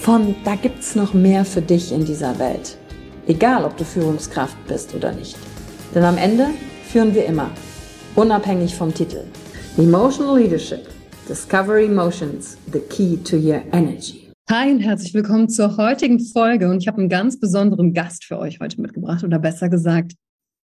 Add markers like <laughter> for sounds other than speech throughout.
von da gibt's noch mehr für dich in dieser Welt. Egal, ob du Führungskraft bist oder nicht. Denn am Ende führen wir immer, unabhängig vom Titel. Emotional Leadership. Discover Emotions, the key to your energy. Hi und herzlich willkommen zur heutigen Folge. Und ich habe einen ganz besonderen Gast für euch heute mitgebracht, oder besser gesagt,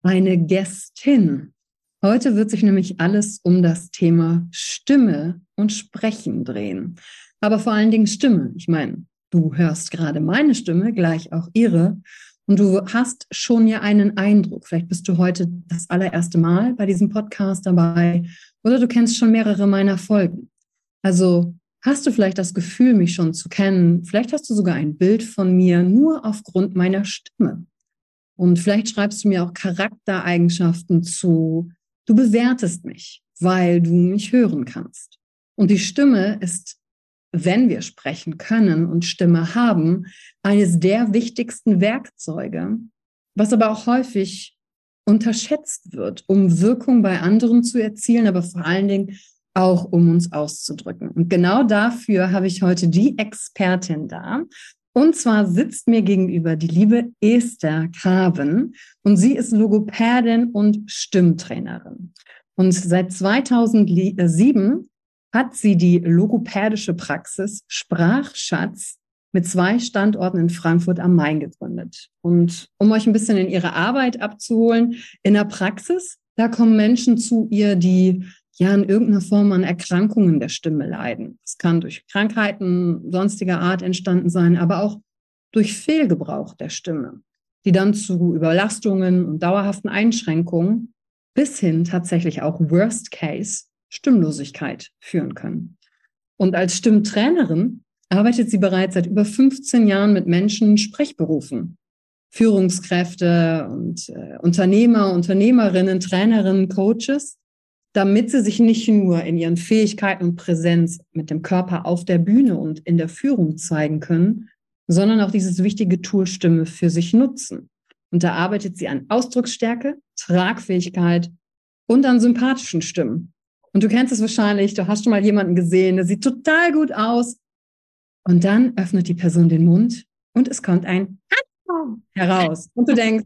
eine Gästin. Heute wird sich nämlich alles um das Thema Stimme und Sprechen drehen. Aber vor allen Dingen Stimme. Ich meine, Du hörst gerade meine Stimme, gleich auch ihre. Und du hast schon ja einen Eindruck. Vielleicht bist du heute das allererste Mal bei diesem Podcast dabei oder du kennst schon mehrere meiner Folgen. Also hast du vielleicht das Gefühl, mich schon zu kennen. Vielleicht hast du sogar ein Bild von mir nur aufgrund meiner Stimme. Und vielleicht schreibst du mir auch Charaktereigenschaften zu. Du bewertest mich, weil du mich hören kannst. Und die Stimme ist wenn wir sprechen können und Stimme haben, eines der wichtigsten Werkzeuge, was aber auch häufig unterschätzt wird, um Wirkung bei anderen zu erzielen, aber vor allen Dingen auch um uns auszudrücken. Und genau dafür habe ich heute die Expertin da. Und zwar sitzt mir gegenüber die liebe Esther Kraven und sie ist Logopädin und Stimmtrainerin. Und seit 2007 hat sie die logopädische Praxis Sprachschatz mit zwei Standorten in Frankfurt am Main gegründet. Und um euch ein bisschen in ihre Arbeit abzuholen, in der Praxis, da kommen Menschen zu ihr, die ja in irgendeiner Form an Erkrankungen der Stimme leiden. Es kann durch Krankheiten sonstiger Art entstanden sein, aber auch durch Fehlgebrauch der Stimme, die dann zu Überlastungen und dauerhaften Einschränkungen bis hin tatsächlich auch Worst Case Stimmlosigkeit führen können. Und als Stimmtrainerin arbeitet sie bereits seit über 15 Jahren mit Menschen in Sprechberufen. Führungskräfte und äh, Unternehmer, Unternehmerinnen, Trainerinnen, Coaches, damit sie sich nicht nur in ihren Fähigkeiten und Präsenz mit dem Körper auf der Bühne und in der Führung zeigen können, sondern auch dieses wichtige Tool Stimme für sich nutzen. Und da arbeitet sie an Ausdrucksstärke, Tragfähigkeit und an sympathischen Stimmen. Und du kennst es wahrscheinlich, du hast schon mal jemanden gesehen, der sieht total gut aus. Und dann öffnet die Person den Mund und es kommt ein heraus. Und du denkst,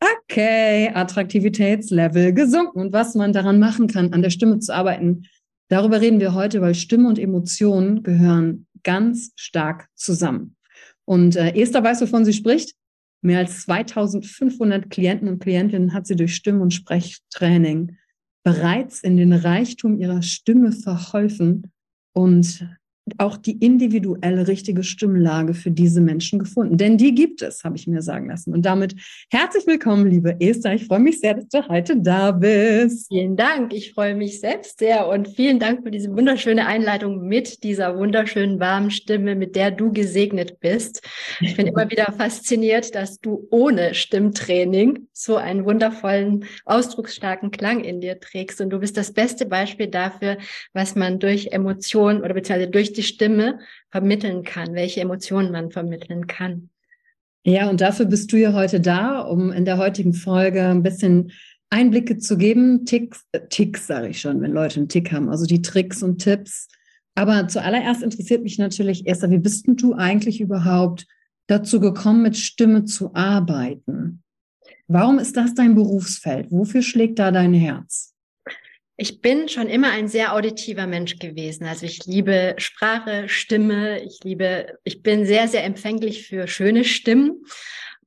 okay, Attraktivitätslevel gesunken und was man daran machen kann, an der Stimme zu arbeiten. Darüber reden wir heute, weil Stimme und Emotionen gehören ganz stark zusammen. Und äh, Esther weiß, wovon sie spricht. Mehr als 2500 Klienten und Klientinnen hat sie durch Stimm- und Sprechtraining bereits in den Reichtum ihrer Stimme verholfen und auch die individuelle richtige Stimmlage für diese Menschen gefunden. Denn die gibt es, habe ich mir sagen lassen. Und damit herzlich willkommen, liebe Esther. Ich freue mich sehr, dass du heute da bist. Vielen Dank. Ich freue mich selbst sehr und vielen Dank für diese wunderschöne Einleitung mit dieser wunderschönen warmen Stimme, mit der du gesegnet bist. Ich bin immer wieder fasziniert, dass du ohne Stimmtraining so einen wundervollen, ausdrucksstarken Klang in dir trägst. Und du bist das beste Beispiel dafür, was man durch Emotionen oder beziehungsweise durch die Stimme vermitteln kann, welche Emotionen man vermitteln kann. Ja, und dafür bist du ja heute da, um in der heutigen Folge ein bisschen Einblicke zu geben. Ticks, äh, Ticks sage ich schon, wenn Leute einen Tick haben, also die Tricks und Tipps. Aber zuallererst interessiert mich natürlich, Esther, wie bist denn du eigentlich überhaupt dazu gekommen, mit Stimme zu arbeiten? Warum ist das dein Berufsfeld? Wofür schlägt da dein Herz? Ich bin schon immer ein sehr auditiver Mensch gewesen. Also ich liebe Sprache, Stimme. Ich liebe, ich bin sehr, sehr empfänglich für schöne Stimmen.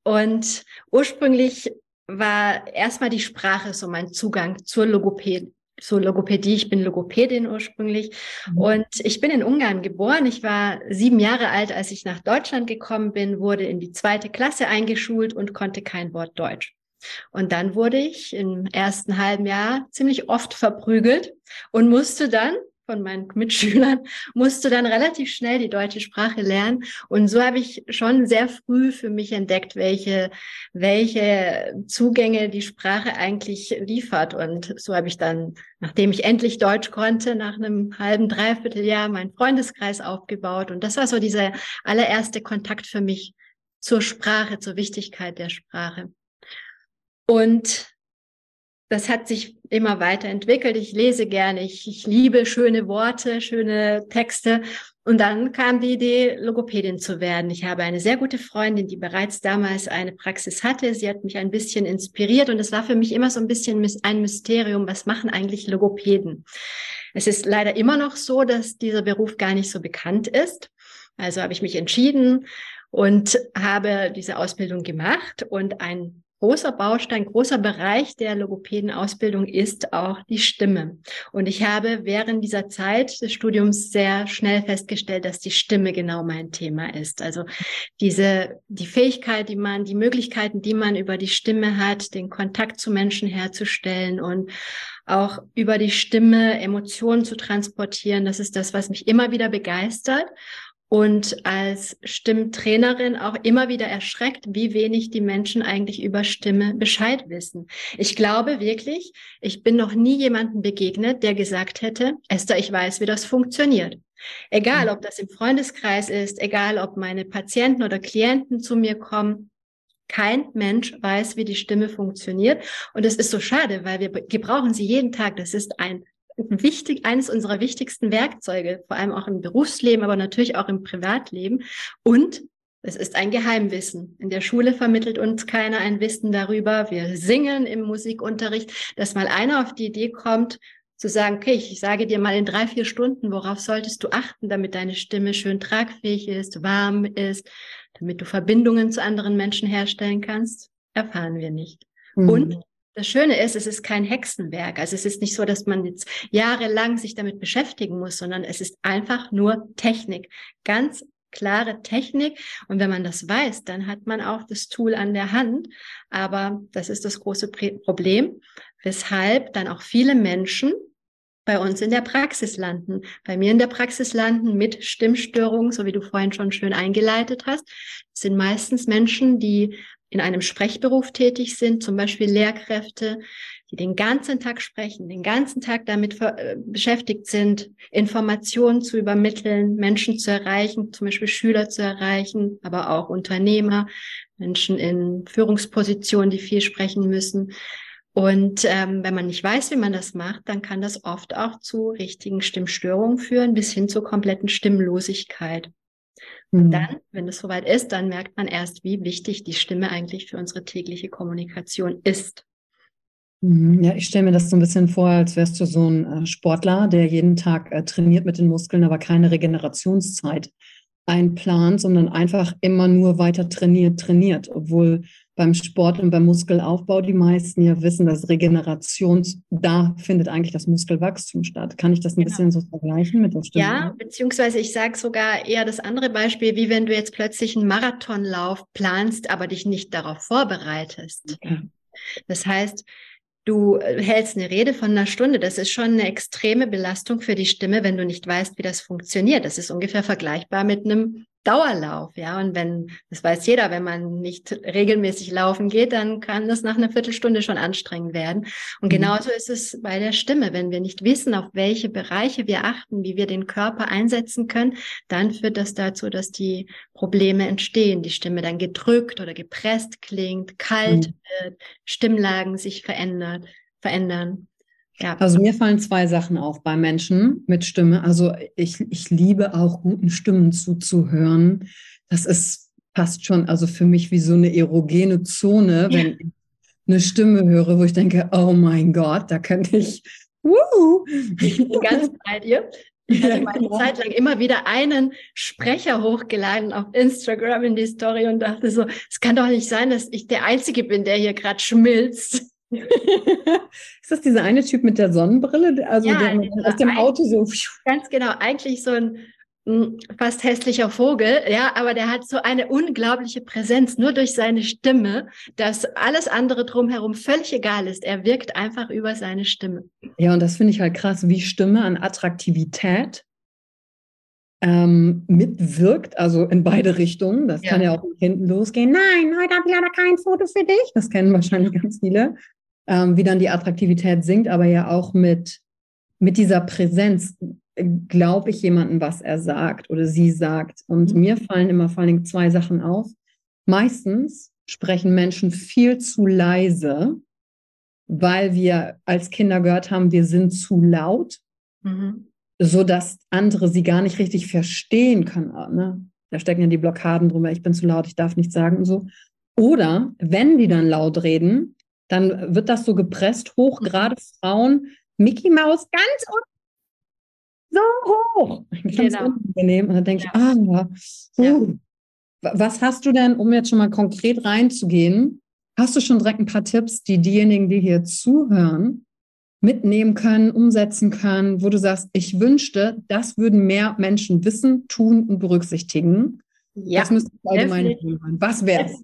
Und ursprünglich war erstmal die Sprache so mein Zugang zur Logopädie zur Logopädie. Ich bin Logopädin ursprünglich mhm. und ich bin in Ungarn geboren. Ich war sieben Jahre alt, als ich nach Deutschland gekommen bin, wurde in die zweite Klasse eingeschult und konnte kein Wort Deutsch. Und dann wurde ich im ersten halben Jahr ziemlich oft verprügelt und musste dann von meinen <laughs> Mitschülern, musste dann relativ schnell die deutsche Sprache lernen. Und so habe ich schon sehr früh für mich entdeckt, welche, welche Zugänge die Sprache eigentlich liefert. Und so habe ich dann, nachdem ich endlich Deutsch konnte, nach einem halben, dreiviertel Jahr meinen Freundeskreis aufgebaut. Und das war so dieser allererste Kontakt für mich zur Sprache, zur Wichtigkeit der Sprache. Und das hat sich immer weiterentwickelt. Ich lese gerne, ich, ich liebe schöne Worte, schöne Texte. Und dann kam die Idee, Logopädin zu werden. Ich habe eine sehr gute Freundin, die bereits damals eine Praxis hatte. Sie hat mich ein bisschen inspiriert und es war für mich immer so ein bisschen ein Mysterium, was machen eigentlich Logopäden? Es ist leider immer noch so, dass dieser Beruf gar nicht so bekannt ist. Also habe ich mich entschieden und habe diese Ausbildung gemacht und ein großer Baustein, großer Bereich der Logopädenausbildung ist auch die Stimme. Und ich habe während dieser Zeit des Studiums sehr schnell festgestellt, dass die Stimme genau mein Thema ist. Also diese, die Fähigkeit, die man, die Möglichkeiten, die man über die Stimme hat, den Kontakt zu Menschen herzustellen und auch über die Stimme Emotionen zu transportieren. Das ist das, was mich immer wieder begeistert und als Stimmtrainerin auch immer wieder erschreckt, wie wenig die Menschen eigentlich über Stimme Bescheid wissen. Ich glaube wirklich, ich bin noch nie jemandem begegnet, der gesagt hätte, Esther, ich weiß, wie das funktioniert. Egal, ob das im Freundeskreis ist, egal, ob meine Patienten oder Klienten zu mir kommen, kein Mensch weiß, wie die Stimme funktioniert. Und es ist so schade, weil wir gebrauchen sie jeden Tag. Das ist ein wichtig, eines unserer wichtigsten Werkzeuge, vor allem auch im Berufsleben, aber natürlich auch im Privatleben. Und es ist ein Geheimwissen. In der Schule vermittelt uns keiner ein Wissen darüber. Wir singen im Musikunterricht, dass mal einer auf die Idee kommt, zu sagen, okay, ich sage dir mal in drei, vier Stunden, worauf solltest du achten, damit deine Stimme schön tragfähig ist, warm ist, damit du Verbindungen zu anderen Menschen herstellen kannst, erfahren wir nicht. Mhm. Und das Schöne ist, es ist kein Hexenwerk. Also es ist nicht so, dass man jetzt jahrelang sich damit beschäftigen muss, sondern es ist einfach nur Technik. Ganz klare Technik. Und wenn man das weiß, dann hat man auch das Tool an der Hand. Aber das ist das große Problem, weshalb dann auch viele Menschen bei uns in der Praxis landen, bei mir in der Praxis landen mit Stimmstörungen, so wie du vorhin schon schön eingeleitet hast. Sind meistens Menschen, die in einem Sprechberuf tätig sind, zum Beispiel Lehrkräfte, die den ganzen Tag sprechen, den ganzen Tag damit äh, beschäftigt sind, Informationen zu übermitteln, Menschen zu erreichen, zum Beispiel Schüler zu erreichen, aber auch Unternehmer, Menschen in Führungspositionen, die viel sprechen müssen. Und ähm, wenn man nicht weiß, wie man das macht, dann kann das oft auch zu richtigen Stimmstörungen führen, bis hin zur kompletten Stimmlosigkeit. Und mhm. dann, wenn es soweit ist, dann merkt man erst, wie wichtig die Stimme eigentlich für unsere tägliche Kommunikation ist. Mhm. Ja, ich stelle mir das so ein bisschen vor, als wärst du so ein äh, Sportler, der jeden Tag äh, trainiert mit den Muskeln, aber keine Regenerationszeit einplant, sondern einfach immer nur weiter trainiert, trainiert, obwohl beim Sport und beim Muskelaufbau die meisten ja wissen, dass Regeneration, da findet eigentlich das Muskelwachstum statt. Kann ich das ein genau. bisschen so vergleichen mit der Stimme? Ja, beziehungsweise ich sage sogar eher das andere Beispiel, wie wenn du jetzt plötzlich einen Marathonlauf planst, aber dich nicht darauf vorbereitest. Okay. Das heißt, Du äh, hältst eine Rede von einer Stunde. Das ist schon eine extreme Belastung für die Stimme, wenn du nicht weißt, wie das funktioniert. Das ist ungefähr vergleichbar mit einem Dauerlauf, ja. Und wenn, das weiß jeder, wenn man nicht regelmäßig laufen geht, dann kann das nach einer Viertelstunde schon anstrengend werden. Und mhm. genauso ist es bei der Stimme. Wenn wir nicht wissen, auf welche Bereiche wir achten, wie wir den Körper einsetzen können, dann führt das dazu, dass die Probleme entstehen. Die Stimme dann gedrückt oder gepresst klingt, kalt mhm. wird, Stimmlagen sich verändert, verändern. Ja. Also mir fallen zwei Sachen auf bei Menschen mit Stimme. Also ich, ich liebe auch guten Stimmen zuzuhören. Das ist fast schon, also für mich wie so eine erogene Zone, wenn ich eine Stimme höre, wo ich denke, oh mein Gott, da könnte ich, wuhu. Ich bin ganz bei dir. Ich hatte mal eine genau. Zeit lang immer wieder einen Sprecher hochgeladen auf Instagram in die Story und dachte so, es kann doch nicht sein, dass ich der Einzige bin, der hier gerade schmilzt. <laughs> ist das dieser eine Typ mit der Sonnenbrille? Also ja, der aus dem Auto so. Ganz genau, eigentlich so ein hm, fast hässlicher Vogel, ja, aber der hat so eine unglaubliche Präsenz, nur durch seine Stimme, dass alles andere drumherum völlig egal ist. Er wirkt einfach über seine Stimme. Ja, und das finde ich halt krass, wie Stimme an Attraktivität ähm, mitwirkt, also in beide Richtungen. Das ja. kann ja auch hinten losgehen. Nein, heute habe ich leider kein Foto für dich. Das kennen wahrscheinlich ganz viele ähm, wie dann die Attraktivität sinkt, aber ja auch mit, mit dieser Präsenz äh, glaube ich jemanden, was er sagt oder sie sagt. Und mhm. mir fallen immer vor allem zwei Sachen auf. Meistens sprechen Menschen viel zu leise, weil wir als Kinder gehört haben, wir sind zu laut, mhm. so dass andere sie gar nicht richtig verstehen können. Ne? Da stecken ja die Blockaden drüber. Ich bin zu laut, ich darf nichts sagen und so. Oder wenn die dann laut reden, dann wird das so gepresst hoch, mhm. gerade Frauen, Mickey Maus ganz unten so hoch. Ganz genau. unangenehm. Und dann denke ja. ich, ah, uh. ja. Was hast du denn, um jetzt schon mal konkret reinzugehen, hast du schon direkt ein paar Tipps, die diejenigen, die hier zuhören, mitnehmen können, umsetzen können, wo du sagst, ich wünschte, das würden mehr Menschen wissen, tun und berücksichtigen. Ja, das müsste allgemein sein. Was wäre es?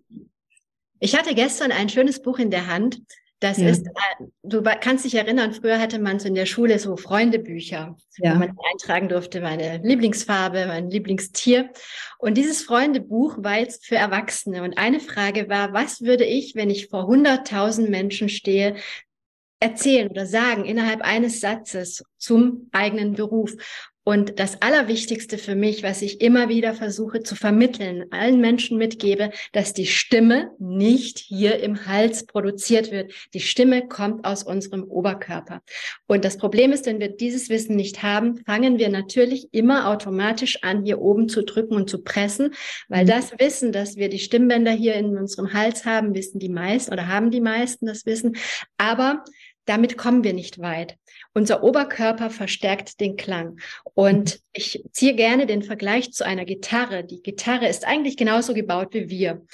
Ich hatte gestern ein schönes Buch in der Hand. Das ja. ist, äh, du kannst dich erinnern, früher hatte man so in der Schule so Freundebücher, ja. wo man eintragen durfte, meine Lieblingsfarbe, mein Lieblingstier. Und dieses Freundebuch war jetzt für Erwachsene. Und eine Frage war, was würde ich, wenn ich vor 100.000 Menschen stehe, erzählen oder sagen innerhalb eines Satzes zum eigenen Beruf. Und das Allerwichtigste für mich, was ich immer wieder versuche zu vermitteln, allen Menschen mitgebe, dass die Stimme nicht hier im Hals produziert wird. Die Stimme kommt aus unserem Oberkörper. Und das Problem ist, wenn wir dieses Wissen nicht haben, fangen wir natürlich immer automatisch an, hier oben zu drücken und zu pressen, weil das Wissen, dass wir die Stimmbänder hier in unserem Hals haben, wissen die meisten oder haben die meisten das Wissen. Aber damit kommen wir nicht weit. Unser Oberkörper verstärkt den Klang. Und ich ziehe gerne den Vergleich zu einer Gitarre. Die Gitarre ist eigentlich genauso gebaut wie wir.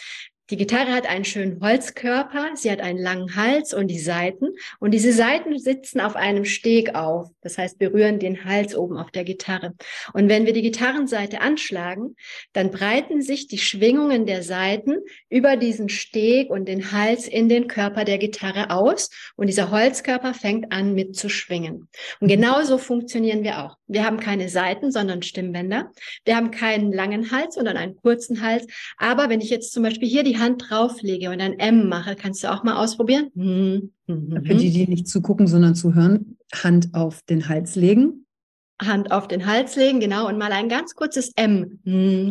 Die Gitarre hat einen schönen Holzkörper, sie hat einen langen Hals und die Seiten. Und diese Seiten sitzen auf einem Steg auf. Das heißt, berühren den Hals oben auf der Gitarre. Und wenn wir die Gitarrenseite anschlagen, dann breiten sich die Schwingungen der Seiten über diesen Steg und den Hals in den Körper der Gitarre aus. Und dieser Holzkörper fängt an mit zu schwingen. Und genauso funktionieren wir auch. Wir haben keine Seiten, sondern Stimmbänder. Wir haben keinen langen Hals, sondern einen kurzen Hals. Aber wenn ich jetzt zum Beispiel hier die Hand drauflege und ein M mache, kannst du auch mal ausprobieren. Mhm. Mhm. Für die, die nicht zugucken, sondern zuhören, Hand auf den Hals legen. Hand auf den Hals legen, genau, und mal ein ganz kurzes M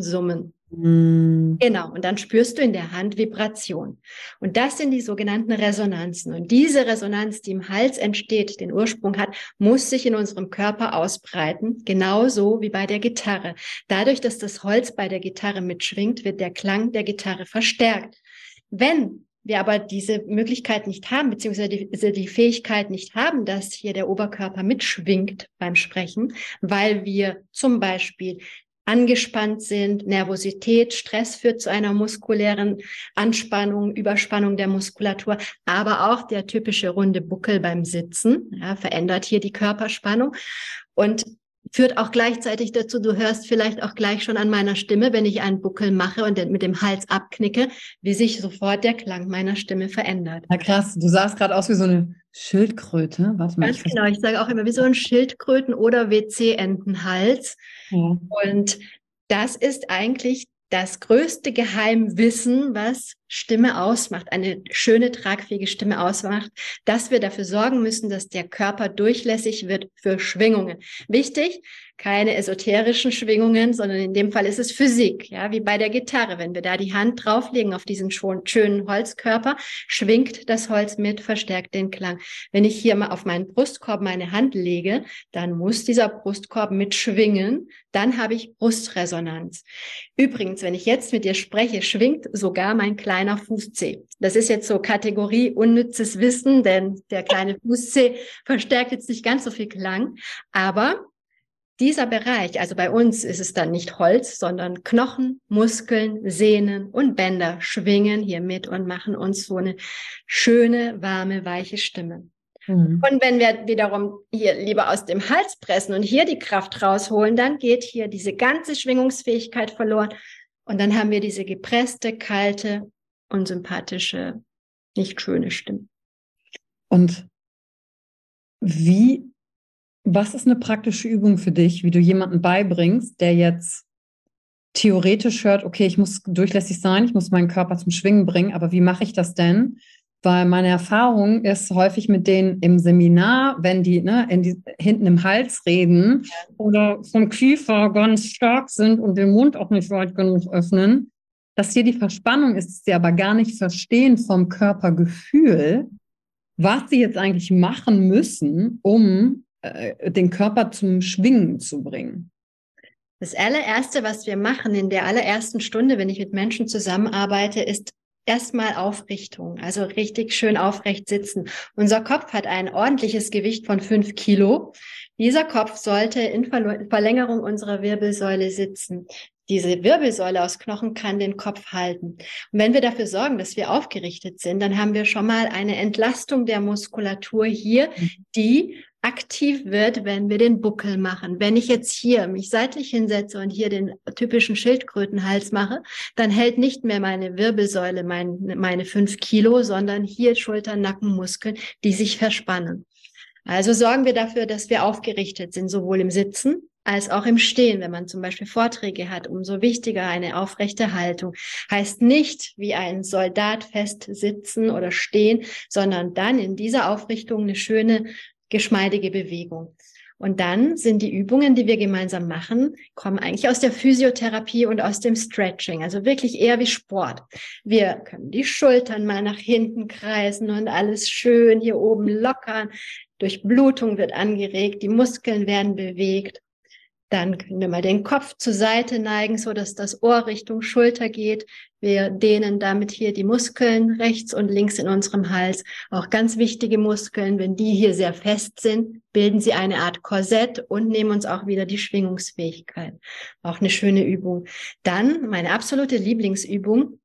summen. Mm. Genau, und dann spürst du in der Hand Vibration. Und das sind die sogenannten Resonanzen. Und diese Resonanz, die im Hals entsteht, den Ursprung hat, muss sich in unserem Körper ausbreiten, genauso wie bei der Gitarre. Dadurch, dass das Holz bei der Gitarre mitschwingt, wird der Klang der Gitarre verstärkt. Wenn wir aber diese Möglichkeit nicht haben, beziehungsweise die, die, Fähigkeit nicht haben, dass hier der Oberkörper mitschwingt beim Sprechen, weil wir zum Beispiel angespannt sind, Nervosität, Stress führt zu einer muskulären Anspannung, Überspannung der Muskulatur, aber auch der typische runde Buckel beim Sitzen ja, verändert hier die Körperspannung. Und führt auch gleichzeitig dazu, du hörst vielleicht auch gleich schon an meiner Stimme, wenn ich einen Buckel mache und mit dem Hals abknicke, wie sich sofort der Klang meiner Stimme verändert. Na krass, du sahst gerade aus wie so eine Schildkröte. Warte mal, Ganz ich genau, ich sage auch immer wie so ein Schildkröten- oder WC-Entenhals. Ja. Und das ist eigentlich das größte Geheimwissen, was Stimme ausmacht, eine schöne, tragfähige Stimme ausmacht, dass wir dafür sorgen müssen, dass der Körper durchlässig wird für Schwingungen. Wichtig, keine esoterischen Schwingungen, sondern in dem Fall ist es Physik, ja, wie bei der Gitarre. Wenn wir da die Hand drauflegen auf diesen schönen Holzkörper, schwingt das Holz mit, verstärkt den Klang. Wenn ich hier mal auf meinen Brustkorb meine Hand lege, dann muss dieser Brustkorb mitschwingen, dann habe ich Brustresonanz. Übrigens, wenn ich jetzt mit dir spreche, schwingt sogar mein kleiner Fußzeh. Das ist jetzt so Kategorie unnützes Wissen, denn der kleine Fußzeh verstärkt jetzt nicht ganz so viel Klang, aber dieser Bereich, also bei uns ist es dann nicht Holz, sondern Knochen, Muskeln, Sehnen und Bänder schwingen hier mit und machen uns so eine schöne, warme, weiche Stimme. Mhm. Und wenn wir wiederum hier lieber aus dem Hals pressen und hier die Kraft rausholen, dann geht hier diese ganze Schwingungsfähigkeit verloren. Und dann haben wir diese gepresste, kalte, unsympathische, nicht schöne Stimme. Und wie was ist eine praktische Übung für dich, wie du jemanden beibringst, der jetzt theoretisch hört, okay, ich muss durchlässig sein, ich muss meinen Körper zum Schwingen bringen, aber wie mache ich das denn? Weil meine Erfahrung ist häufig mit denen im Seminar, wenn die, ne, die hinten im Hals reden oder vom Kiefer ganz stark sind und den Mund auch nicht weit genug öffnen, dass hier die Verspannung ist, dass sie aber gar nicht verstehen vom Körpergefühl, was sie jetzt eigentlich machen müssen, um äh, den Körper zum Schwingen zu bringen? Das allererste, was wir machen in der allerersten Stunde, wenn ich mit Menschen zusammenarbeite, ist erstmal Aufrichtung, also richtig schön aufrecht sitzen. Unser Kopf hat ein ordentliches Gewicht von fünf Kilo. Dieser Kopf sollte in Verlängerung unserer Wirbelsäule sitzen. Diese Wirbelsäule aus Knochen kann den Kopf halten. Und wenn wir dafür sorgen, dass wir aufgerichtet sind, dann haben wir schon mal eine Entlastung der Muskulatur hier, mhm. die aktiv wird, wenn wir den Buckel machen. Wenn ich jetzt hier mich seitlich hinsetze und hier den typischen Schildkrötenhals mache, dann hält nicht mehr meine Wirbelsäule mein, meine fünf Kilo, sondern hier Schultern, Nackenmuskeln, die sich verspannen. Also sorgen wir dafür, dass wir aufgerichtet sind, sowohl im Sitzen als auch im Stehen, wenn man zum Beispiel Vorträge hat, umso wichtiger eine aufrechte Haltung. Heißt nicht wie ein Soldat fest sitzen oder stehen, sondern dann in dieser Aufrichtung eine schöne geschmeidige Bewegung. Und dann sind die Übungen, die wir gemeinsam machen, kommen eigentlich aus der Physiotherapie und aus dem Stretching, also wirklich eher wie Sport. Wir können die Schultern mal nach hinten kreisen und alles schön hier oben lockern. Durchblutung wird angeregt, die Muskeln werden bewegt. Dann können wir mal den Kopf zur Seite neigen, so dass das Ohr Richtung Schulter geht. Wir dehnen damit hier die Muskeln rechts und links in unserem Hals. Auch ganz wichtige Muskeln. Wenn die hier sehr fest sind, bilden sie eine Art Korsett und nehmen uns auch wieder die Schwingungsfähigkeit. Auch eine schöne Übung. Dann meine absolute Lieblingsübung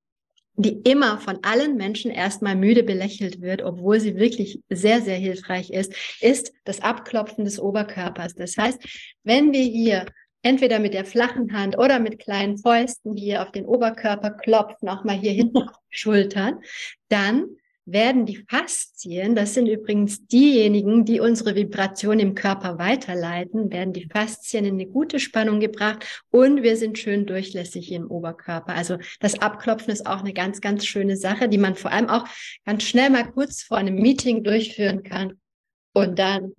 die immer von allen Menschen erstmal müde belächelt wird, obwohl sie wirklich sehr, sehr hilfreich ist, ist das Abklopfen des Oberkörpers. Das heißt, wenn wir hier entweder mit der flachen Hand oder mit kleinen Fäusten hier auf den Oberkörper klopfen, auch mal hier hinten auf die Schultern, dann werden die Faszien, das sind übrigens diejenigen, die unsere Vibration im Körper weiterleiten, werden die Faszien in eine gute Spannung gebracht und wir sind schön durchlässig im Oberkörper. Also das Abklopfen ist auch eine ganz, ganz schöne Sache, die man vor allem auch ganz schnell mal kurz vor einem Meeting durchführen kann. Und dann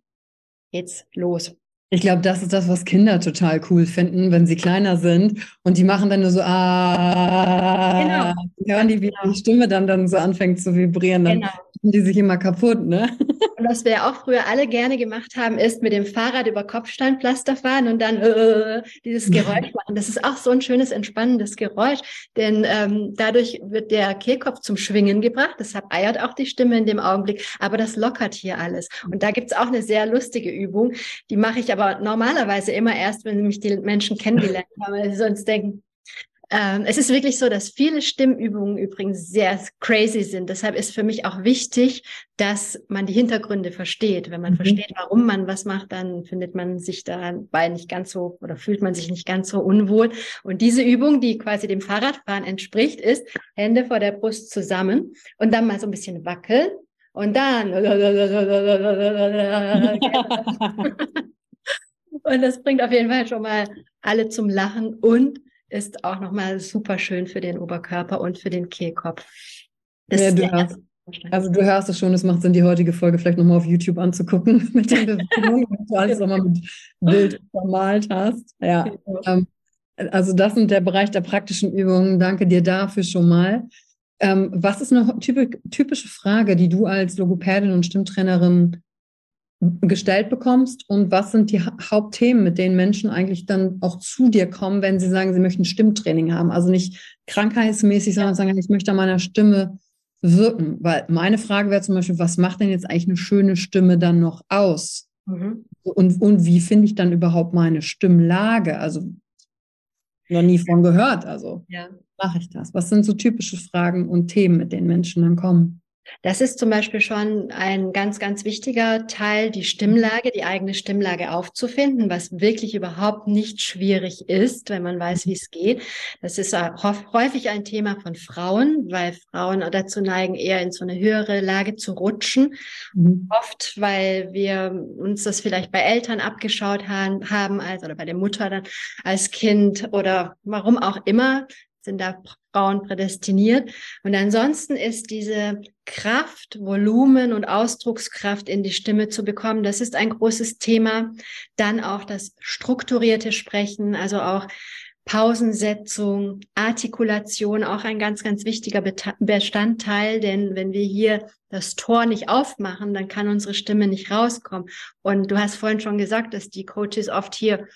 geht's los. Ich glaube, das ist das, was Kinder total cool finden, wenn sie kleiner sind und die machen dann nur so, ah, genau. hören die, wie die Stimme dann, dann so anfängt zu vibrieren, dann genau. Die sich immer kaputt, ne? <laughs> Und was wir ja auch früher alle gerne gemacht haben, ist mit dem Fahrrad über Kopfsteinpflaster fahren und dann äh, dieses Geräusch <laughs> machen. Das ist auch so ein schönes, entspannendes Geräusch, denn ähm, dadurch wird der Kehlkopf zum Schwingen gebracht. Deshalb eiert auch die Stimme in dem Augenblick, aber das lockert hier alles. Und da gibt's auch eine sehr lustige Übung, die mache ich aber normalerweise immer erst, wenn mich die Menschen kennengelernt haben, weil sie sonst denken, ähm, es ist wirklich so, dass viele Stimmübungen übrigens sehr crazy sind. Deshalb ist für mich auch wichtig, dass man die Hintergründe versteht. Wenn man mhm. versteht, warum man was macht, dann findet man sich dabei nicht ganz so oder fühlt man sich nicht ganz so unwohl. Und diese Übung, die quasi dem Fahrradfahren entspricht, ist Hände vor der Brust zusammen und dann mal so ein bisschen wackeln und dann <laughs> <laughs> und das bringt auf jeden Fall schon mal alle zum Lachen und ist auch nochmal super schön für den Oberkörper und für den Kehlkopf. Das ja, du hast, also du hörst es schon, es macht Sinn, die heutige Folge vielleicht nochmal auf YouTube anzugucken <laughs> mit den Bewegungen, wenn du alles nochmal mit Bild vermalt hast. Ja. Ähm, also das sind der Bereich der praktischen Übungen. Danke dir dafür schon mal. Ähm, was ist eine typische Frage, die du als Logopädin und Stimmtrainerin gestellt bekommst und was sind die Hauptthemen, mit denen Menschen eigentlich dann auch zu dir kommen, wenn sie sagen, sie möchten Stimmtraining haben. Also nicht krankheitsmäßig, sondern sagen, ich möchte an meiner Stimme wirken. Weil meine Frage wäre zum Beispiel, was macht denn jetzt eigentlich eine schöne Stimme dann noch aus? Mhm. Und, und wie finde ich dann überhaupt meine Stimmlage? Also noch nie von gehört. Also ja. mache ich das? Was sind so typische Fragen und Themen, mit denen Menschen dann kommen? Das ist zum Beispiel schon ein ganz, ganz wichtiger Teil, die Stimmlage, die eigene Stimmlage aufzufinden, was wirklich überhaupt nicht schwierig ist, wenn man weiß, wie es geht. Das ist häufig ein Thema von Frauen, weil Frauen dazu neigen, eher in so eine höhere Lage zu rutschen. Mhm. Oft, weil wir uns das vielleicht bei Eltern abgeschaut haben, also oder bei der Mutter dann als Kind oder warum auch immer sind da Frauen prädestiniert. Und ansonsten ist diese Kraft, Volumen und Ausdruckskraft in die Stimme zu bekommen, das ist ein großes Thema. Dann auch das strukturierte Sprechen, also auch Pausensetzung, Artikulation, auch ein ganz, ganz wichtiger Bestandteil, denn wenn wir hier das Tor nicht aufmachen, dann kann unsere Stimme nicht rauskommen. Und du hast vorhin schon gesagt, dass die Coaches oft hier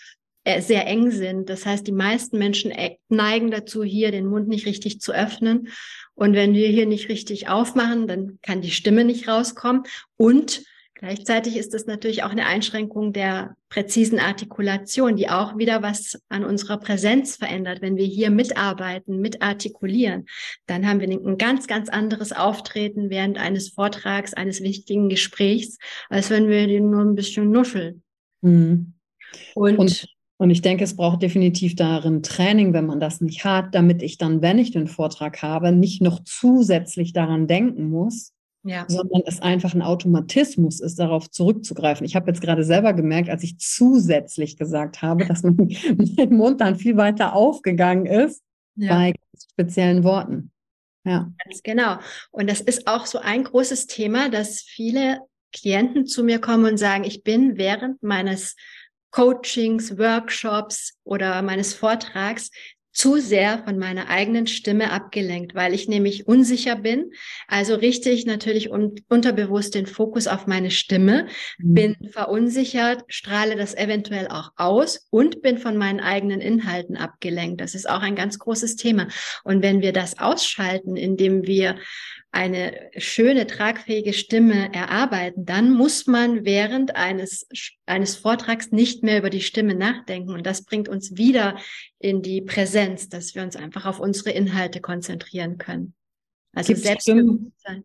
sehr eng sind. Das heißt, die meisten Menschen e-, neigen dazu, hier den Mund nicht richtig zu öffnen. Und wenn wir hier nicht richtig aufmachen, dann kann die Stimme nicht rauskommen. Und gleichzeitig ist das natürlich auch eine Einschränkung der präzisen Artikulation, die auch wieder was an unserer Präsenz verändert. Wenn wir hier mitarbeiten, mitartikulieren, dann haben wir ein ganz, ganz anderes Auftreten während eines Vortrags, eines wichtigen Gesprächs, als wenn wir den nur ein bisschen nuscheln. Mhm. Und, und und ich denke, es braucht definitiv darin Training, wenn man das nicht hat, damit ich dann, wenn ich den Vortrag habe, nicht noch zusätzlich daran denken muss, ja. sondern es einfach ein Automatismus ist, darauf zurückzugreifen. Ich habe jetzt gerade selber gemerkt, als ich zusätzlich gesagt habe, dass mein, <laughs> mein Mund dann viel weiter aufgegangen ist ja. bei speziellen Worten. Ja. Ganz genau. Und das ist auch so ein großes Thema, dass viele Klienten zu mir kommen und sagen, ich bin während meines Coachings, Workshops oder meines Vortrags zu sehr von meiner eigenen Stimme abgelenkt, weil ich nämlich unsicher bin. Also richte ich natürlich un unterbewusst den Fokus auf meine Stimme, mhm. bin verunsichert, strahle das eventuell auch aus und bin von meinen eigenen Inhalten abgelenkt. Das ist auch ein ganz großes Thema. Und wenn wir das ausschalten, indem wir eine schöne, tragfähige Stimme erarbeiten, dann muss man während eines, eines Vortrags nicht mehr über die Stimme nachdenken. Und das bringt uns wieder in die Präsenz, dass wir uns einfach auf unsere Inhalte konzentrieren können. Also Selbstbewusstsein.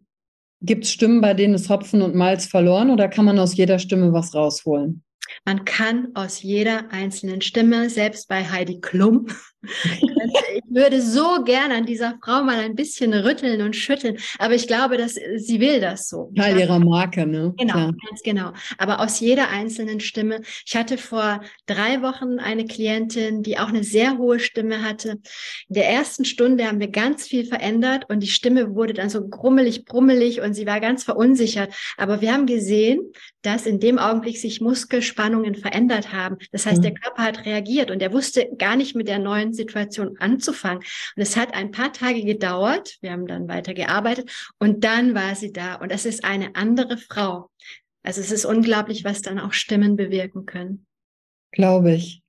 Gibt es Stimmen, bei denen ist Hopfen und Malz verloren oder kann man aus jeder Stimme was rausholen? Man kann aus jeder einzelnen Stimme, selbst bei Heidi Klum, ich würde so gerne an dieser Frau mal ein bisschen rütteln und schütteln, aber ich glaube, dass sie will das so. Teil ihrer Marke, ne? Genau, ja. ganz genau. Aber aus jeder einzelnen Stimme. Ich hatte vor drei Wochen eine Klientin, die auch eine sehr hohe Stimme hatte. In der ersten Stunde haben wir ganz viel verändert und die Stimme wurde dann so grummelig, brummelig und sie war ganz verunsichert. Aber wir haben gesehen, dass in dem Augenblick sich Muskelspannungen verändert haben. Das heißt, mhm. der Körper hat reagiert und er wusste gar nicht mit der neuen Situation anzufangen. Und es hat ein paar Tage gedauert. Wir haben dann weiter gearbeitet und dann war sie da. Und es ist eine andere Frau. Also es ist unglaublich, was dann auch Stimmen bewirken können. Glaube ich.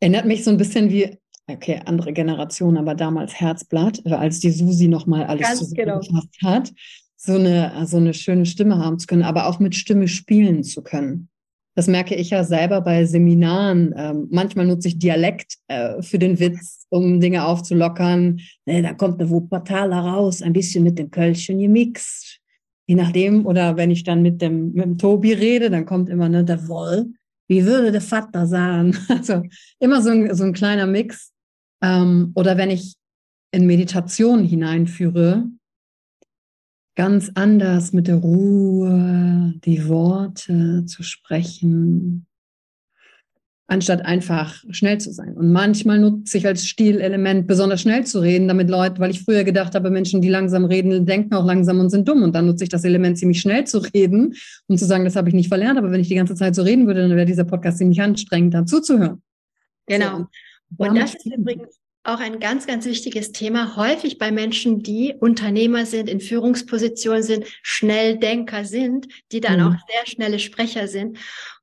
Erinnert mich so ein bisschen wie, okay, andere Generation, aber damals Herzblatt, als die Susi nochmal alles Ganz zusammengefasst genau. hat, so eine, so eine schöne Stimme haben zu können, aber auch mit Stimme spielen zu können. Das merke ich ja selber bei Seminaren. Ähm, manchmal nutze ich Dialekt äh, für den Witz, um Dinge aufzulockern. Ne, da kommt eine Wuppertaler raus, ein bisschen mit dem Kölchen gemixt. Je nachdem, oder wenn ich dann mit dem, mit dem Tobi rede, dann kommt immer ne, der Woll. Wie würde der Vater sagen? <laughs> Also immer so ein, so ein kleiner Mix. Ähm, oder wenn ich in Meditation hineinführe, ganz anders mit der Ruhe die Worte zu sprechen. anstatt einfach schnell zu sein. Und manchmal nutze ich als Stilelement besonders schnell zu reden, damit Leute, weil ich früher gedacht habe, Menschen, die langsam reden, denken auch langsam und sind dumm. Und dann nutze ich das Element ziemlich schnell zu reden und zu sagen, das habe ich nicht verlernt. Aber wenn ich die ganze Zeit so reden würde, dann wäre dieser Podcast ziemlich anstrengend, dazu zu hören. Genau. So, und, und das ist übrigens auch ein ganz, ganz wichtiges Thema. Häufig bei Menschen, die Unternehmer sind, in Führungspositionen sind, Schnelldenker sind, die dann mhm. auch sehr schnelle Sprecher sind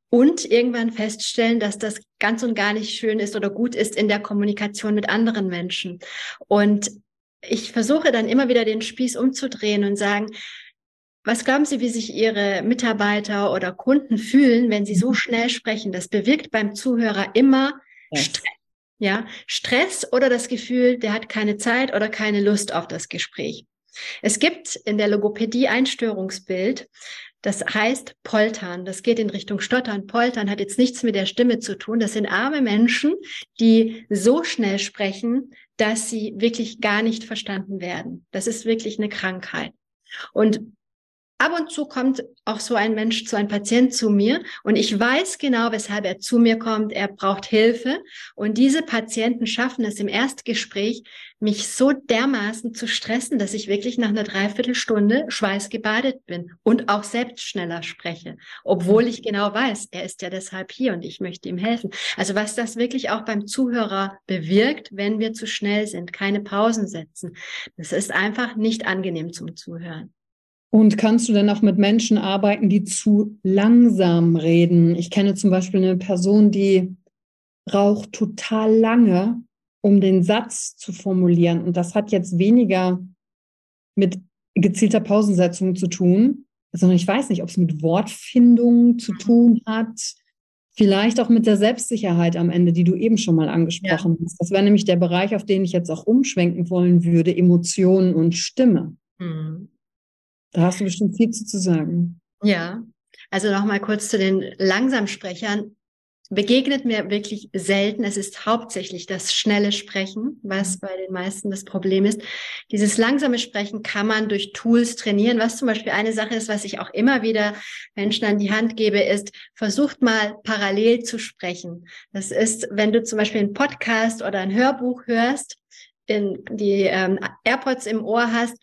und irgendwann feststellen, dass das ganz und gar nicht schön ist oder gut ist in der Kommunikation mit anderen Menschen. Und ich versuche dann immer wieder den Spieß umzudrehen und sagen, was glauben Sie, wie sich Ihre Mitarbeiter oder Kunden fühlen, wenn Sie so mhm. schnell sprechen? Das bewirkt beim Zuhörer immer yes. Stress. Ja, Stress oder das Gefühl, der hat keine Zeit oder keine Lust auf das Gespräch. Es gibt in der Logopädie ein Störungsbild, das heißt Poltern. Das geht in Richtung Stottern. Poltern hat jetzt nichts mit der Stimme zu tun. Das sind arme Menschen, die so schnell sprechen, dass sie wirklich gar nicht verstanden werden. Das ist wirklich eine Krankheit. Und ab und zu kommt auch so ein Mensch, so ein Patient zu mir und ich weiß genau, weshalb er zu mir kommt. Er braucht Hilfe und diese Patienten schaffen es im Erstgespräch, mich so dermaßen zu stressen, dass ich wirklich nach einer Dreiviertelstunde schweißgebadet bin und auch selbst schneller spreche, obwohl ich genau weiß, er ist ja deshalb hier und ich möchte ihm helfen. Also was das wirklich auch beim Zuhörer bewirkt, wenn wir zu schnell sind, keine Pausen setzen, das ist einfach nicht angenehm zum Zuhören. Und kannst du denn auch mit Menschen arbeiten, die zu langsam reden? Ich kenne zum Beispiel eine Person, die braucht total lange, um den Satz zu formulieren. Und das hat jetzt weniger mit gezielter Pausensetzung zu tun, sondern ich weiß nicht, ob es mit Wortfindung zu tun hat. Vielleicht auch mit der Selbstsicherheit am Ende, die du eben schon mal angesprochen ja. hast. Das wäre nämlich der Bereich, auf den ich jetzt auch umschwenken wollen würde, Emotionen und Stimme. Mhm. Da hast du bestimmt viel zu sagen. Ja, also nochmal kurz zu den Langsamsprechern. Begegnet mir wirklich selten. Es ist hauptsächlich das schnelle Sprechen, was mhm. bei den meisten das Problem ist. Dieses langsame Sprechen kann man durch Tools trainieren. Was zum Beispiel eine Sache ist, was ich auch immer wieder Menschen an die Hand gebe, ist, versucht mal parallel zu sprechen. Das ist, wenn du zum Beispiel einen Podcast oder ein Hörbuch hörst, in die ähm, AirPods im Ohr hast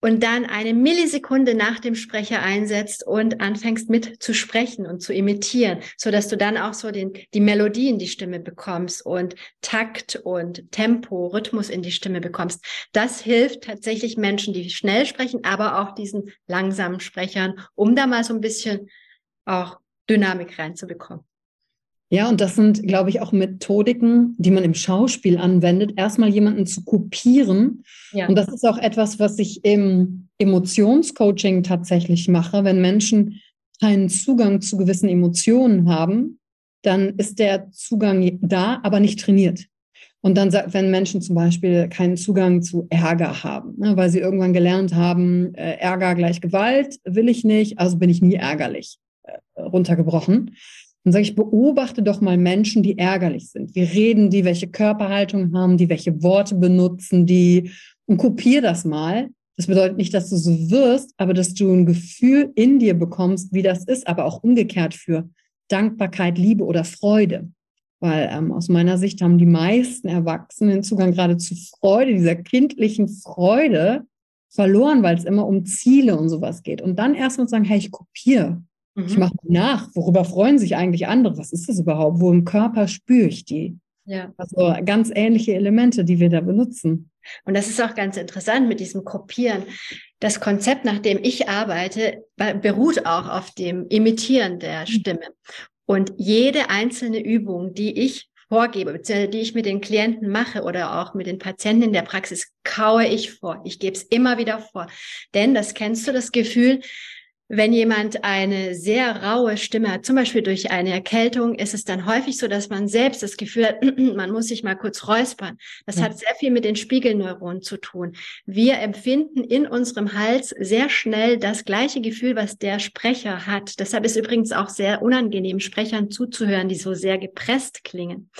und dann eine Millisekunde nach dem Sprecher einsetzt und anfängst mit zu sprechen und zu imitieren, so dass du dann auch so den, die Melodie in die Stimme bekommst und Takt und Tempo, Rhythmus in die Stimme bekommst. Das hilft tatsächlich Menschen, die schnell sprechen, aber auch diesen langsamen Sprechern, um da mal so ein bisschen auch Dynamik reinzubekommen. Ja, und das sind, glaube ich, auch Methodiken, die man im Schauspiel anwendet, erstmal jemanden zu kopieren. Ja. Und das ist auch etwas, was ich im Emotionscoaching tatsächlich mache. Wenn Menschen keinen Zugang zu gewissen Emotionen haben, dann ist der Zugang da, aber nicht trainiert. Und dann, wenn Menschen zum Beispiel keinen Zugang zu Ärger haben, ne, weil sie irgendwann gelernt haben, äh, Ärger gleich Gewalt will ich nicht, also bin ich nie ärgerlich, äh, runtergebrochen dann sage ich, beobachte doch mal Menschen, die ärgerlich sind. Wie reden die, welche Körperhaltung haben die, welche Worte benutzen die und kopiere das mal. Das bedeutet nicht, dass du so wirst, aber dass du ein Gefühl in dir bekommst, wie das ist, aber auch umgekehrt für Dankbarkeit, Liebe oder Freude. Weil ähm, aus meiner Sicht haben die meisten Erwachsenen Zugang gerade zu Freude, dieser kindlichen Freude verloren, weil es immer um Ziele und sowas geht. Und dann erstmal sagen, hey, ich kopiere Mhm. Ich mache nach, worüber freuen sich eigentlich andere? Was ist das überhaupt? Wo im Körper spüre ich die? Ja. Also ganz ähnliche Elemente, die wir da benutzen. Und das ist auch ganz interessant mit diesem Kopieren. Das Konzept, nach dem ich arbeite, beruht auch auf dem Imitieren der mhm. Stimme. Und jede einzelne Übung, die ich vorgebe, beziehungsweise die ich mit den Klienten mache oder auch mit den Patienten in der Praxis, kaue ich vor. Ich gebe es immer wieder vor. Denn das kennst du, das Gefühl, wenn jemand eine sehr raue Stimme hat, zum Beispiel durch eine Erkältung, ist es dann häufig so, dass man selbst das Gefühl hat, <clears throat> man muss sich mal kurz räuspern. Das ja. hat sehr viel mit den Spiegelneuronen zu tun. Wir empfinden in unserem Hals sehr schnell das gleiche Gefühl, was der Sprecher hat. Deshalb ist übrigens auch sehr unangenehm, Sprechern zuzuhören, die so sehr gepresst klingen.